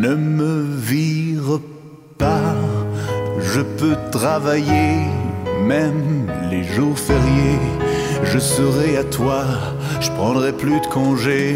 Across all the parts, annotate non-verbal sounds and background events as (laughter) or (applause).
Ne me vire pas, je peux travailler, même les jours fériés. Je serai à toi, je prendrai plus de congés.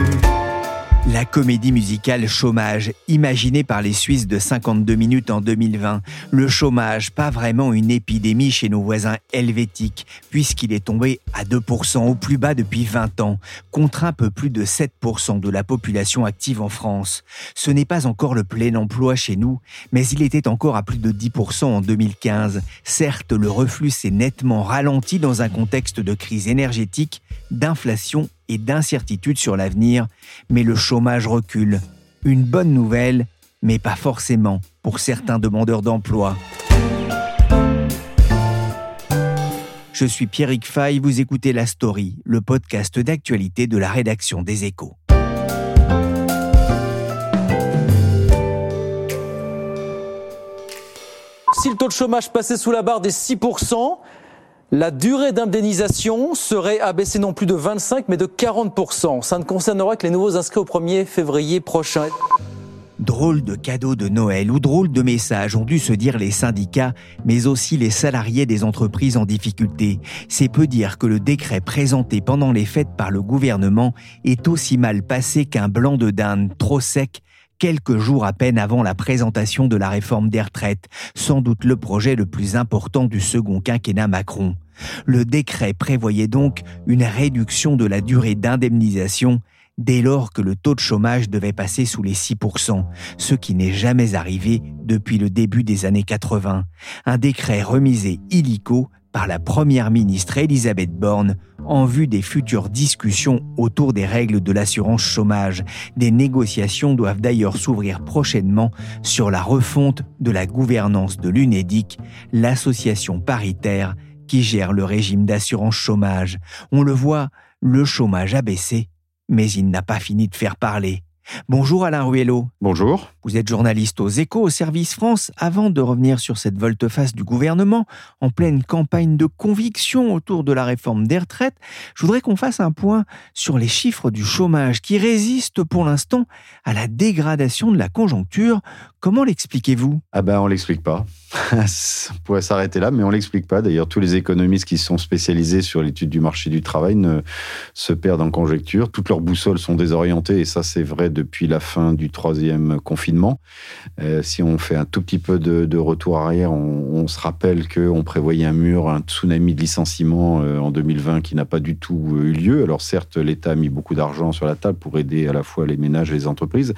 La comédie musicale Chômage, imaginée par les Suisses de 52 minutes en 2020. Le chômage, pas vraiment une épidémie chez nos voisins helvétiques, puisqu'il est tombé à 2% au plus bas depuis 20 ans, contre un peu plus de 7% de la population active en France. Ce n'est pas encore le plein emploi chez nous, mais il était encore à plus de 10% en 2015. Certes, le reflux s'est nettement ralenti dans un contexte de crise énergétique, d'inflation et d'incertitude sur l'avenir, mais le chômage recule. Une bonne nouvelle, mais pas forcément pour certains demandeurs d'emploi. Je suis Pierrick Fay, vous écoutez La Story, le podcast d'actualité de la rédaction des Échos. Si le taux de chômage passait sous la barre des 6%, la durée d'indemnisation serait abaissée non plus de 25 mais de 40%. Ça ne concernera que les nouveaux inscrits au 1er février prochain. Drôle de cadeau de Noël ou drôle de message ont dû se dire les syndicats, mais aussi les salariés des entreprises en difficulté. C'est peu dire que le décret présenté pendant les fêtes par le gouvernement est aussi mal passé qu'un blanc de dinde trop sec quelques jours à peine avant la présentation de la réforme des retraites, sans doute le projet le plus important du second quinquennat Macron. Le décret prévoyait donc une réduction de la durée d'indemnisation dès lors que le taux de chômage devait passer sous les 6%, ce qui n'est jamais arrivé depuis le début des années 80. Un décret remisé illico par la première ministre Elisabeth Borne en vue des futures discussions autour des règles de l'assurance chômage. Des négociations doivent d'ailleurs s'ouvrir prochainement sur la refonte de la gouvernance de l'UNEDIC, l'association paritaire qui gère le régime d'assurance chômage. On le voit, le chômage a baissé, mais il n'a pas fini de faire parler. Bonjour Alain Ruello. Bonjour. Vous êtes journaliste aux échos au service France. Avant de revenir sur cette volte-face du gouvernement, en pleine campagne de conviction autour de la réforme des retraites, je voudrais qu'on fasse un point sur les chiffres du chômage qui résistent pour l'instant à la dégradation de la conjoncture. Comment l'expliquez-vous? Ah ben on l'explique pas. (laughs) on pourrait s'arrêter là, mais on l'explique pas. D'ailleurs, tous les économistes qui sont spécialisés sur l'étude du marché du travail ne se perdent en conjecture. Toutes leurs boussoles sont désorientées, et ça c'est vrai depuis la fin du troisième confinement. Euh, si on fait un tout petit peu de, retour arrière, on, se rappelle qu'on prévoyait un mur, un tsunami de licenciements euh, en 2020 qui n'a pas du tout eu lieu. Alors certes, l'État a mis beaucoup d'argent sur la table pour aider à la fois les ménages et les entreprises,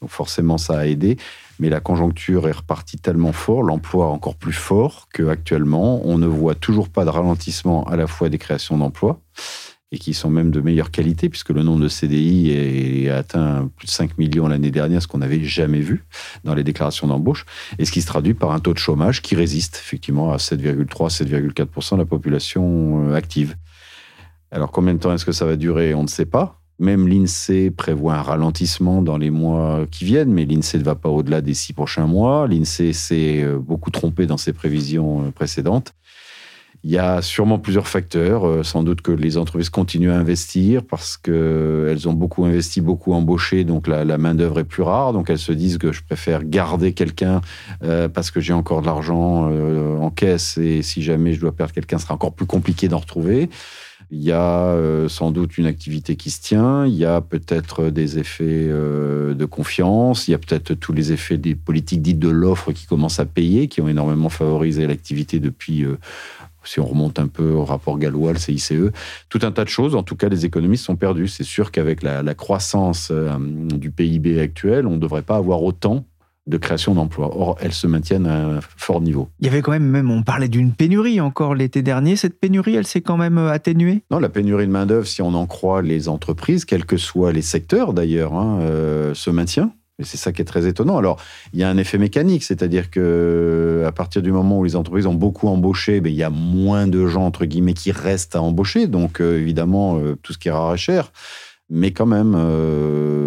donc forcément ça a aidé. Mais la conjoncture est repartie tellement fort, l'emploi encore plus fort qu'actuellement, on ne voit toujours pas de ralentissement à la fois des créations d'emplois, et qui sont même de meilleure qualité, puisque le nombre de CDI a atteint plus de 5 millions l'année dernière, ce qu'on n'avait jamais vu dans les déclarations d'embauche, et ce qui se traduit par un taux de chômage qui résiste effectivement à 7,3-7,4% de la population euh, active. Alors combien de temps est-ce que ça va durer? On ne sait pas. Même l'INSEE prévoit un ralentissement dans les mois qui viennent, mais l'INSEE ne va pas au-delà des six prochains mois. L'INSEE s'est euh, beaucoup trompé dans ses prévisions euh, précédentes. Il y a sûrement plusieurs facteurs. Euh, sans doute que les entreprises continuent à investir parce qu'elles ont beaucoup investi, beaucoup embauché, donc la, main-d'œuvre est plus rare. Donc elles se disent que je préfère garder quelqu'un parce que j'ai encore de l'argent en caisse et si jamais je dois perdre quelqu'un, ce sera encore plus compliqué d'en retrouver. Il y a euh, sans doute une activité qui se tient, il y a peut-être des effets euh, de confiance, il y a peut-être tous les effets des politiques dites de l'offre qui commencent à payer, qui ont énormément favorisé l'activité depuis euh, si on remonte un peu au rapport gallois, le CICE, tout un tas de choses. En tout cas, les économistes sont perdus. C'est sûr qu'avec la, croissance du PIB actuel, on ne devrait pas avoir autant de création d'emplois. Or, elles se maintiennent à un fort niveau. Il y avait quand même, même on parlait d'une pénurie encore l'été dernier. Cette pénurie, elle s'est quand même euh, atténuée? Non, la pénurie de main-d'œuvre, si on en croit les entreprises, quels que soient les secteurs d'ailleurs, hein, euh, se maintient. C'est ça qui est très étonnant. Alors, il y a un effet mécanique, c'est-à-dire que à partir du moment où les entreprises ont beaucoup embauché, ben, il y a moins de gens entre guillemets qui restent à embaucher. Donc, euh, évidemment, tout ce qui est rare est cher. Mais quand même,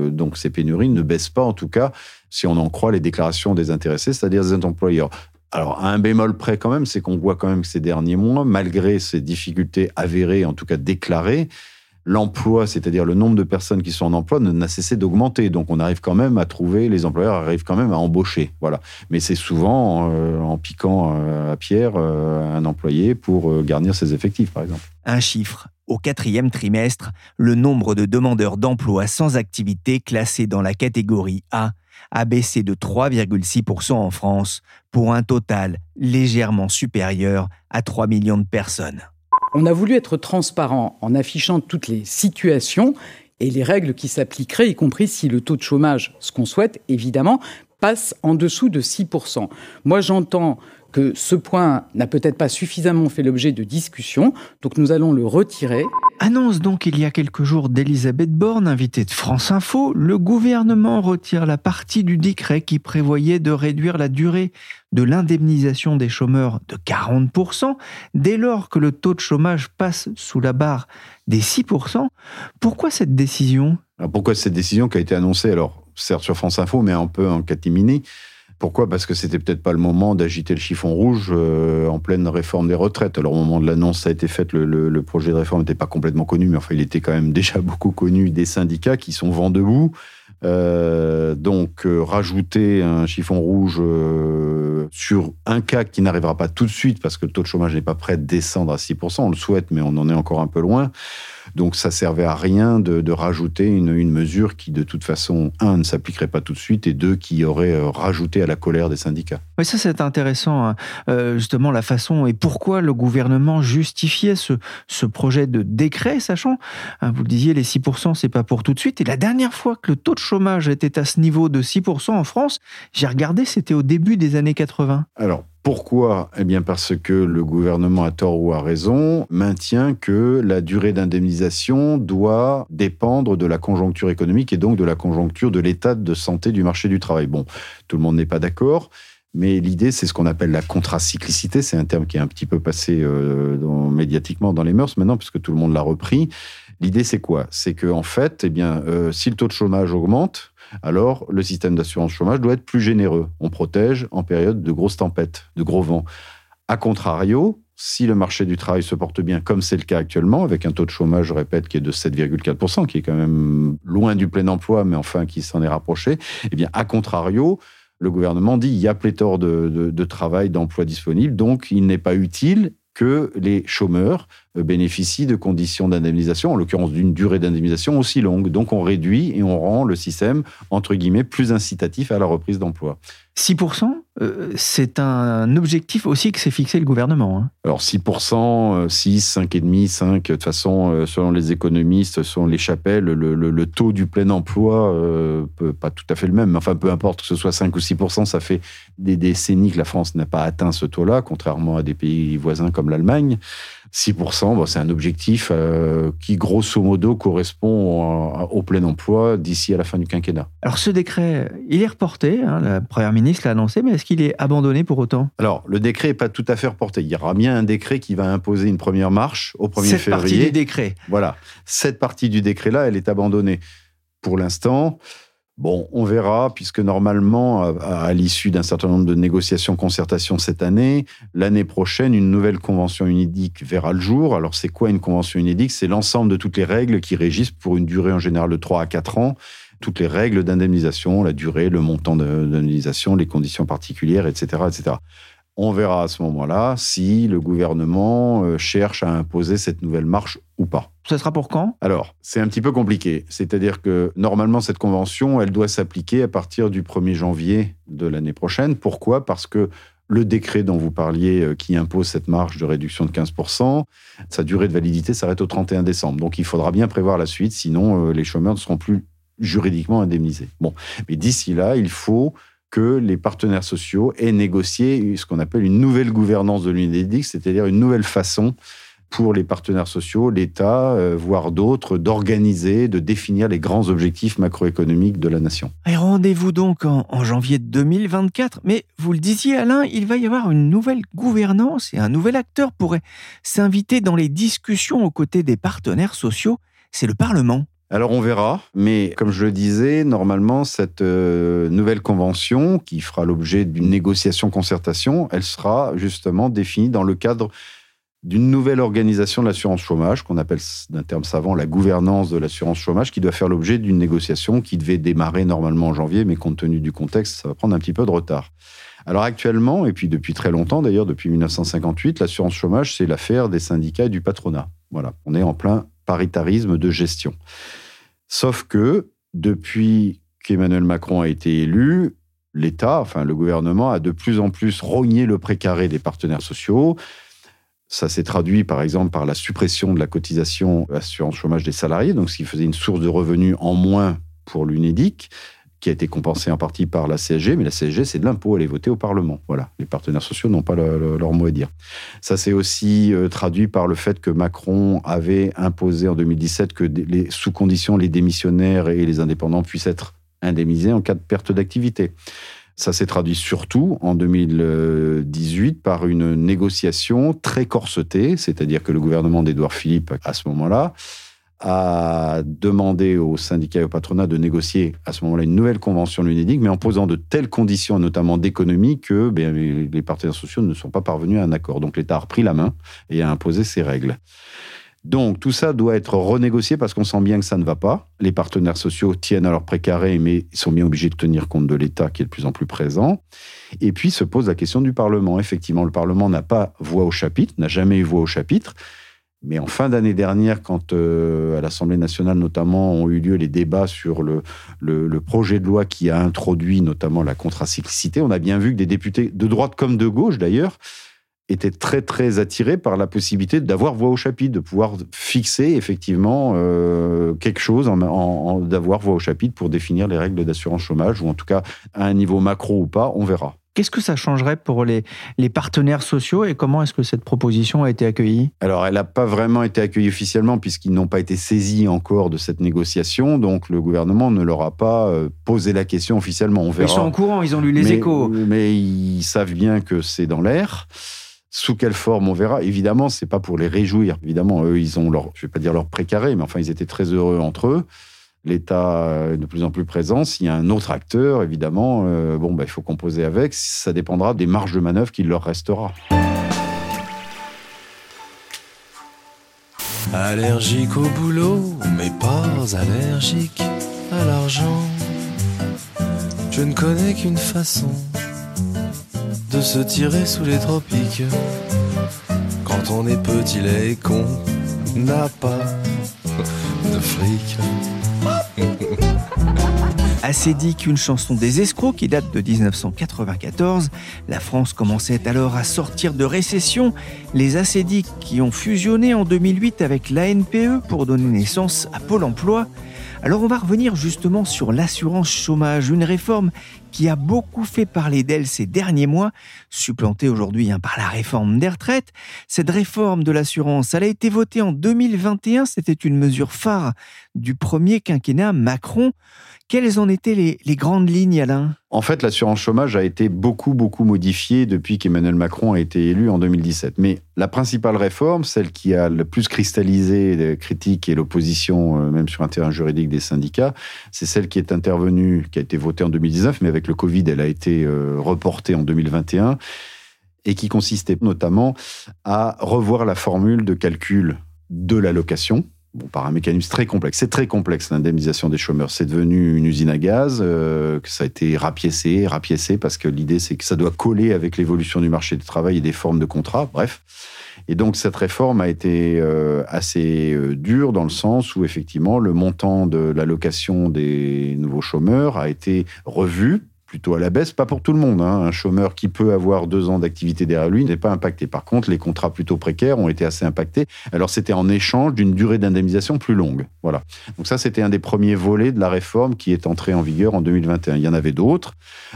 donc ces pénuries ne baissent pas, en tout cas, si on en croit les déclarations des intéressés, c'est-à-dire des employeurs. Alors, un bémol près quand même, c'est qu'on voit quand même que ces derniers mois, malgré ces difficultés avérées, en tout cas déclarées, l'emploi, c'est-à-dire le nombre de personnes qui sont en emploi, n'a cessé d'augmenter. Donc, on arrive quand même à trouver, les employeurs arrivent quand même à embaucher. Voilà. Mais c'est souvent euh, en piquant euh, à pierre euh, un employé pour garnir ses effectifs, par exemple. Un chiffre. Au quatrième trimestre, le nombre de demandeurs d'emploi sans activité classés dans la catégorie A a baissé de 3,6% en France pour un total légèrement supérieur à 3 millions de personnes. On a voulu être transparent en affichant toutes les situations et les règles qui s'appliqueraient, y compris si le taux de chômage, ce qu'on souhaite évidemment, passe en dessous de 6%. Moi, j'entends que ce point n'a peut-être pas suffisamment fait l'objet de discussion, donc nous allons le retirer. Annonce donc il y a quelques jours d'Elisabeth Borne, invitée de France Info, le gouvernement retire la partie du décret qui prévoyait de réduire la durée de l'indemnisation des chômeurs de 40% dès lors que le taux de chômage passe sous la barre des 6%. Pourquoi cette décision? Pourquoi cette décision qui a été annoncée, alors certes sur France Info, mais un peu en catimini pourquoi? Parce que c'était peut-être pas le moment d'agiter le chiffon rouge euh, en pleine réforme des retraites. Alors au moment de l'annonce, ça a été fait, le, projet de réforme n'était pas complètement connu, mais enfin il était quand même (laughs) déjà beaucoup connu des syndicats qui sont vent debout. Euh, donc euh, rajouter un chiffon rouge sur un cas qui n'arrivera pas tout de suite parce que le taux de chômage n'est pas prêt de descendre à 6%, on le souhaite, mais on en est encore un peu loin. Donc ça servait à rien de, rajouter une, mesure qui, de toute façon, un, ne s'appliquerait pas tout de suite, et deux, qui aurait euh, rajouté à la colère des syndicats. Oui, ça c'est intéressant, hein. euh, justement, la façon et pourquoi le gouvernement justifiait ce, ce projet de décret, sachant, hein, vous le disiez, les 6%, c'est pas pour tout de suite. Et la dernière fois que le taux de chômage était à ce niveau de 6% en France, j'ai regardé, c'était au début des années 80. Alors, pourquoi Eh bien parce que le gouvernement, a tort ou a raison, maintient que la durée d'indemnisation doit dépendre de la conjoncture économique et donc de la conjoncture de l'état de santé du marché du travail. Bon, tout le monde n'est pas d'accord. Mais l'idée, c'est ce qu'on appelle la contracyclicité. C'est un terme qui est un petit peu passé euh, médiatiquement dans les mœurs maintenant, puisque tout le monde l'a repris. L'idée, c'est quoi? C'est qu'en en fait, eh bien, euh, si le taux de chômage augmente, alors le système d'assurance chômage doit être plus généreux. On protège en période de grosses tempêtes, de gros vents. A contrario, si le marché du travail se porte bien, comme c'est le cas actuellement, avec un taux de chômage, je répète, qui est de 7,4%, qui est quand même loin du plein emploi, mais enfin qui s'en est rapproché, eh bien, à contrario, le gouvernement dit il y a pléthore de, de travail, d'emplois disponibles, donc il n'est pas utile que les chômeurs bénéficient de conditions d'indemnisation, en l'occurrence d'une durée d'indemnisation aussi longue. Donc on réduit et on rend le système, entre guillemets, plus incitatif à la reprise d'emploi. 6%, euh, c'est un objectif aussi que s'est fixé le gouvernement. Hein. Alors 6%, 6, 5,5, 5, de toute façon, euh, selon les économistes, selon les chapelles, le, taux du plein emploi, peut, pas tout à fait le même, enfin peu importe que ce soit 5 ou 6%, ça fait des décennies que la France n'a pas atteint ce taux-là, contrairement à des pays voisins comme l'Allemagne. 6%, c'est un objectif euh, qui, grosso modo, correspond au plein emploi d'ici à la fin du quinquennat. Alors, ce décret, il est reporté, hein, la Première ministre l'a annoncé, mais est-ce qu'il est abandonné pour autant? Alors, le décret n'est pas tout à fait reporté. Il y aura bien un décret qui va imposer une première marche au 1er Cette février. Cette partie du décret. Voilà. Cette partie du décret-là, elle est abandonnée. Pour l'instant, Bon, on verra, puisque normalement, à, l'issue d'un certain nombre de négociations, concertations cette année, l'année prochaine, une nouvelle convention UNIDIC verra le jour. Alors, c'est quoi une convention UNIDIC C'est l'ensemble de toutes les règles qui régissent pour une durée en général de 3 à 4 ans, toutes les règles d'indemnisation, la durée, le montant d'indemnisation, les conditions particulières, etc., etc. On verra à ce moment-là si le gouvernement euh, cherche à imposer cette nouvelle marche ou pas. Ça sera pour quand? Alors, c'est un petit peu compliqué. C'est-à-dire que normalement, cette convention, elle doit s'appliquer à partir du 1er janvier de l'année prochaine. Pourquoi? Parce que le décret dont vous parliez, euh, qui impose cette marge de réduction de 15%, sa durée de validité s'arrête au 31 décembre. Donc, il faudra bien prévoir la suite, sinon euh, les chômeurs ne seront plus juridiquement indemnisés. Bon, mais d'ici là, il faut que les partenaires sociaux aient négocié ce qu'on appelle une nouvelle gouvernance de l'UNEDIC, c'est-à-dire une nouvelle façon pour les partenaires sociaux, l'État, euh, voire d'autres, d'organiser, de définir les grands objectifs macroéconomiques de la nation. Et rendez-vous donc en, en, janvier 2024. Mais vous le disiez, Alain, il va y avoir une nouvelle gouvernance et un nouvel acteur pourrait s'inviter dans les discussions aux côtés des partenaires sociaux. C'est le Parlement. Alors on verra, mais comme je le disais, normalement, cette euh, nouvelle convention, qui fera l'objet d'une négociation-concertation, elle sera justement définie dans le cadre d'une nouvelle organisation de l'assurance chômage, qu'on appelle d'un terme savant la gouvernance de l'assurance chômage, qui doit faire l'objet d'une négociation qui devait démarrer normalement en janvier, mais compte tenu du contexte, ça va prendre un petit peu de retard. Alors actuellement, et puis depuis très longtemps d'ailleurs, depuis 1958, l'assurance chômage, c'est l'affaire des syndicats et du patronat. Voilà, on est en plein paritarisme de gestion. Sauf que depuis qu'Emmanuel Macron a été élu, l'État, enfin le gouvernement, a de plus en plus rogné le précaré des partenaires sociaux. Ça s'est traduit par exemple par la suppression de la cotisation assurance chômage des salariés, donc ce qui faisait une source de revenus en moins pour l'UNEDIC qui a été compensée en partie par la CSG, mais la CSG, c'est de l'impôt, elle est votée au Parlement. Voilà, les partenaires sociaux n'ont pas leur mot à dire. Ça s'est aussi euh, traduit par le fait que Macron avait imposé en 2017 que sous condition les démissionnaires et les indépendants puissent être indemnisés en cas de perte d'activité. Ça s'est traduit surtout en 2018 par une négociation très corsetée, c'est-à-dire que le gouvernement d'Édouard Philippe, à ce moment-là, a demandé aux syndicats et au patronat de négocier à ce moment-là une nouvelle convention de l'UNEDIC, mais en posant de telles conditions, notamment d'économie, que bien, les partenaires sociaux ne sont pas parvenus à un accord. Donc l'État a repris la main et a imposé ses règles. Donc tout ça doit être renégocié parce qu'on sent bien que ça ne va pas. Les partenaires sociaux tiennent à leur précaré, mais ils sont bien obligés de tenir compte de l'État qui est de plus en plus présent. Et puis se pose la question du Parlement. Effectivement, le Parlement n'a pas voix au chapitre, n'a jamais eu voix au chapitre. Mais en fin d'année dernière, quand euh, à l'Assemblée nationale notamment ont eu lieu les débats sur le, le, projet de loi qui a introduit notamment la contracyclicité, on a bien vu que des députés de droite comme de gauche d'ailleurs étaient très très attirés par la possibilité d'avoir voix au chapitre, de pouvoir fixer effectivement euh, quelque chose, en, en, d'avoir voix au chapitre pour définir les règles d'assurance chômage, ou en tout cas à un niveau macro ou pas, on verra. Qu'est-ce que ça changerait pour les, les partenaires sociaux et comment est-ce que cette proposition a été accueillie? Alors, elle n'a pas vraiment été accueillie officiellement puisqu'ils n'ont pas été saisis encore de cette négociation. Donc, le gouvernement ne leur a pas euh, posé la question officiellement. On verra. Ils sont au courant, ils ont lu les échos. Mais ils savent bien que c'est dans l'air. Sous quelle forme on verra Évidemment, c'est pas pour les réjouir. Évidemment, eux, ils ont leur, je vais pas dire leur précaré, mais enfin, ils étaient très heureux entre eux l'État est de plus en plus présent. S'il y a un autre acteur, évidemment, euh, bon, bah, il faut composer avec. Ça dépendra des marges de manœuvre qu'il leur restera. Allergique au boulot, mais pas allergique à l'argent. Je ne connais qu'une façon se tirer sous les tropiques. Quand on est petit, et con, n'a pas de fric. (laughs) Acédique, une chanson des escrocs qui date de 1994. La France commençait alors à sortir de récession. Les acédiques qui ont fusionné en 2008 avec l'ANPE pour donner naissance à Pôle emploi. Alors on va revenir justement sur l'assurance chômage, une réforme qui a beaucoup fait parler d'elle ces derniers mois, supplantée aujourd'hui hein, par la réforme des retraites. Cette réforme de l'assurance, elle a été votée en 2021, c'était une mesure phare du premier quinquennat Macron. Quelles en étaient les, grandes lignes, Alain? En fait, l'assurance chômage a été beaucoup, beaucoup modifiée depuis qu'Emmanuel Macron a été élu en 2017. Mais la principale réforme, celle qui a le plus cristallisé les critiques et l'opposition, euh, même sur un terrain juridique des syndicats, c'est celle qui est intervenue, qui a été votée en 2019, mais avec le Covid, elle a été euh, reportée en 2021, et qui consistait notamment à revoir la formule de calcul de l'allocation bon, par un mécanisme très complexe. C'est très complexe l'indemnisation des chômeurs. C'est devenu une usine à gaz, euh, que ça a été rapiécé, rapiécé, parce que l'idée c'est que ça doit coller avec l'évolution du marché du travail et des formes de contrats. Bref. Et donc cette réforme a été euh, assez euh, dure dans le sens où effectivement le montant de l'allocation des nouveaux chômeurs a été revu plutôt à la baisse, pas pour tout le monde. Hein. Un chômeur qui peut avoir deux ans d'activité derrière lui n'est pas impacté. Par contre, les contrats plutôt précaires ont été assez impactés. Alors c'était en échange d'une durée d'indemnisation plus longue. Voilà. Donc ça, c'était un des premiers volets de la réforme qui est entré en vigueur en 2021. Il y en avait d'autres.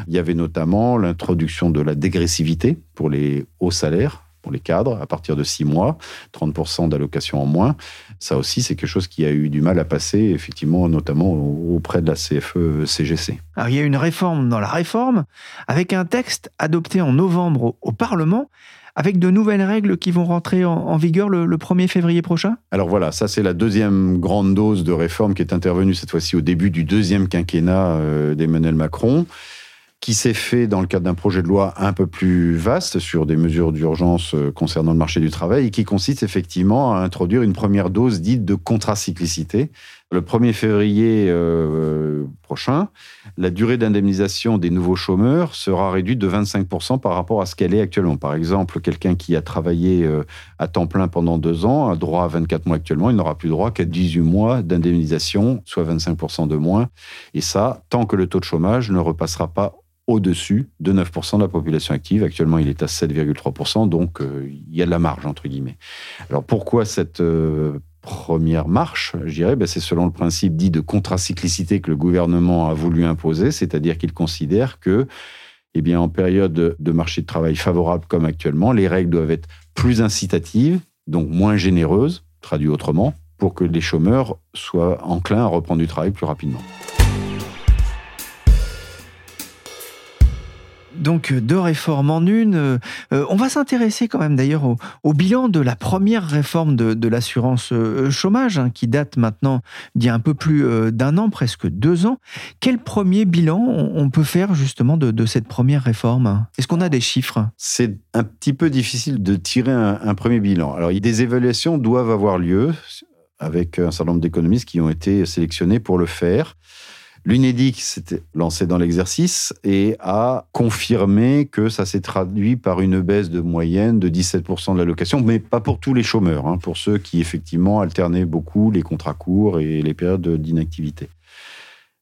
Il y avait notamment l'introduction de la dégressivité pour les hauts salaires pour les cadres à partir de six mois, 30% d'allocation en moins. Ça aussi, c'est quelque chose qui a eu du mal à passer, effectivement, notamment auprès de la CFE-CGC. Alors, il y a une réforme dans la réforme, avec un texte adopté en novembre au, Parlement avec de nouvelles règles qui vont rentrer en, vigueur le, 1er février prochain? Alors voilà, ça c'est la deuxième grande dose de réforme qui est intervenue cette fois-ci au début du deuxième quinquennat euh, d'Emmanuel Macron qui s'est fait dans le cadre d'un projet de loi un peu plus vaste sur des mesures d'urgence euh, concernant le marché du travail et qui consiste effectivement à introduire une première dose dite de contracyclicité. Le 1er février euh, prochain, la durée d'indemnisation des nouveaux chômeurs sera réduite de 25% par rapport à ce qu'elle est actuellement. Par exemple, quelqu'un qui a travaillé euh, à temps plein pendant deux ans a droit à 24 mois actuellement, il n'aura plus droit qu'à 18 mois d'indemnisation, soit 25% de moins. Et ça, tant que le taux de chômage ne repassera pas au-dessus de 9% de la population active. Actuellement, il est à 7,3%, donc euh, il y a de la marge, entre guillemets. Alors pourquoi cette première marche, je dirais, ben, c'est selon le principe dit de contracyclicité que le gouvernement a voulu imposer, c'est-à-dire qu'il considère que, eh bien, en période de marché de travail favorable comme actuellement, les règles doivent être plus incitatives, donc moins généreuses, traduit autrement, pour que les chômeurs soient enclins à reprendre du travail plus rapidement. Donc deux réformes en une. Euh, on va s'intéresser quand même d'ailleurs au, bilan de la première réforme de, l'assurance euh, chômage, hein, qui date maintenant d'il y a un peu plus euh, d'un an, presque deux ans. Quel premier bilan on peut faire justement de, cette première réforme? Est-ce qu'on a des chiffres? C'est un petit peu difficile de tirer un premier bilan. Alors, des évaluations doivent avoir lieu avec un certain nombre d'économistes qui ont été sélectionnés pour le faire. L'UNEDIC s'était lancé dans l'exercice et a confirmé que ça s'est traduit par une baisse de moyenne de 17% de l'allocation, mais pas pour tous les chômeurs, hein, pour ceux qui effectivement alternaient beaucoup les contrats courts et les périodes d'inactivité.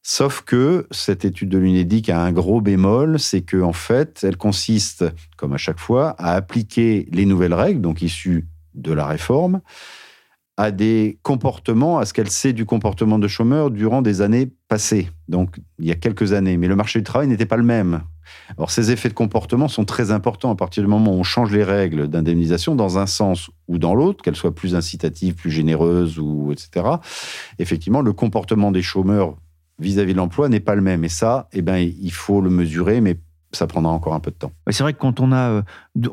Sauf que cette étude de l'UNEDIC a un gros bémol, c'est qu'en en fait, elle consiste, comme à chaque fois, à appliquer les nouvelles règles, donc issues de la réforme, à des comportements, à ce qu'elle sait du comportement de chômeurs durant des années passées, donc il y a quelques années. Mais le marché du travail n'était pas le même. Alors ces effets de comportement sont très importants à partir du moment où on change les règles d'indemnisation dans un sens ou dans l'autre, qu'elles soient plus incitatives, plus généreuses, ou etc. Effectivement, le comportement des chômeurs vis-à-vis de l'emploi n'est pas le même. Et ça, eh ben, il faut le mesurer, mais ça prendra encore un peu de temps. C'est vrai que quand on a, euh,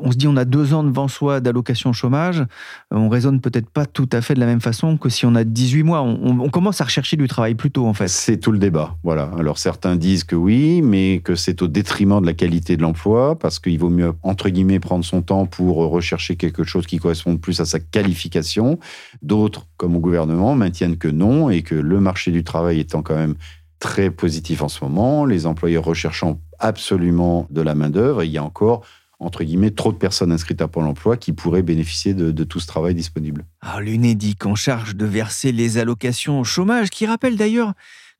on se dit on a deux ans devant soi d'allocation chômage, euh, on raisonne peut-être pas tout à fait de la même façon que si on a 18 mois. On, commence à rechercher du travail plus tôt en fait. C'est tout le débat. Voilà. Alors certains disent que oui, mais que c'est au détriment de la qualité de l'emploi parce qu'il vaut mieux entre guillemets prendre son temps pour rechercher quelque chose qui corresponde plus à sa qualification. D'autres, comme au gouvernement, maintiennent que non et que le marché du travail étant quand même très positif en ce moment, les employeurs recherchant absolument de la main-d'œuvre, il y a encore entre guillemets, trop de personnes inscrites à Pôle emploi qui pourraient bénéficier de, tout ce travail disponible. Alors, l'UNEDIC en charge de verser les allocations au chômage, qui rappelle d'ailleurs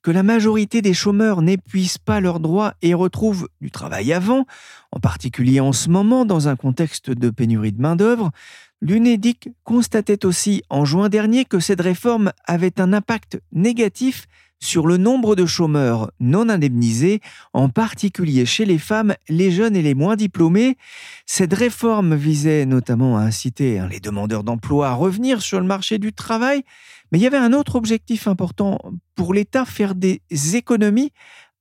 que la majorité des chômeurs n'épuisent pas leurs droits et retrouvent du travail avant, en particulier en ce moment dans un contexte de pénurie de main-d'œuvre, l'UNEDIC constatait aussi en juin dernier que cette réforme avait un impact négatif sur le nombre de chômeurs non indemnisés, en particulier chez les femmes, les jeunes et les moins diplômés. Cette réforme visait notamment à inciter hein, les demandeurs d'emploi à revenir sur le marché du travail, mais il y avait un autre objectif important pour l'État, faire des économies.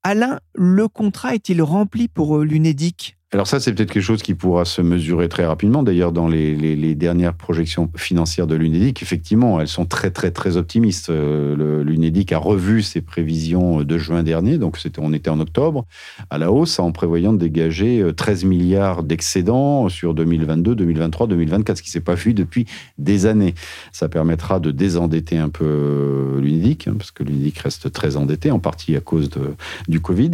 Alain, le contrat est-il rempli pour euh, l'UNEDIC? Alors ça, c'est peut-être quelque chose qui pourra se mesurer très rapidement. D'ailleurs, dans les, dernières projections financières de l'UNEDIC, effectivement, elles sont très, très, très optimistes. Euh, L'UNEDIC a revu ses prévisions de juin dernier, donc on était en octobre, à la hausse, en prévoyant de dégager 13 euh, milliards d'excédents sur 2022, 2023, 2024, ce qui s'est pas vu depuis des années. Ça permettra de désendetter un peu euh, l'UNEDIC, hein, parce que l'UNEDIC reste très endetté, en partie à cause du Covid.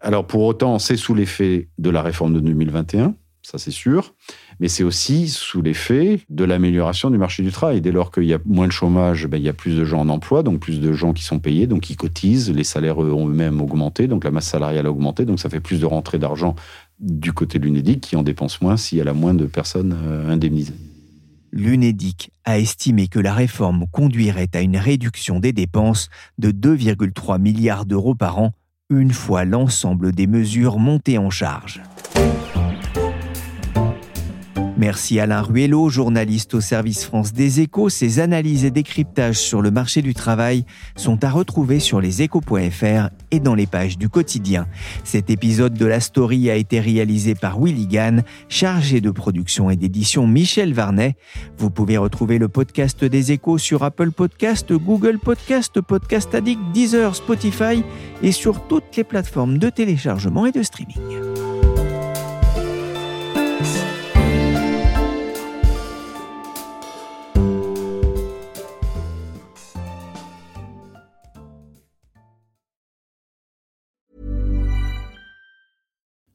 Alors pour autant, c'est sous l'effet de la réforme de 2021. ça c'est sûr, mais c'est aussi sous l'effet de l'amélioration du marché du travail. Dès lors qu'il y a moins de chômage, ben, il y a plus de gens en emploi, donc plus de gens qui sont payés, donc qui cotisent, les salaires ont eux-mêmes augmenté, donc la masse salariale a augmenté, donc ça fait plus de rentrées d'argent du côté de l'UNEDIC qui en dépense moins s'il y a moins de personnes euh, indemnisées. L'UNEDIC a estimé que la réforme conduirait à une réduction des dépenses de 2,3 milliards d'euros par an une fois l'ensemble des mesures montées en charge. Merci Alain Ruello, journaliste au service France des échos. Ses analyses et décryptages sur le marché du travail sont à retrouver sur leséchos.fr et dans les pages du quotidien. Cet épisode de la story a été réalisé par Willy Gann, chargé de production et d'édition Michel Varnet. Vous pouvez retrouver le podcast des échos sur Apple Podcast, Google Podcast, Podcast Addict, Deezer, Spotify et sur toutes les plateformes de téléchargement et de streaming.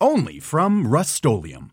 only from Rust-Oleum.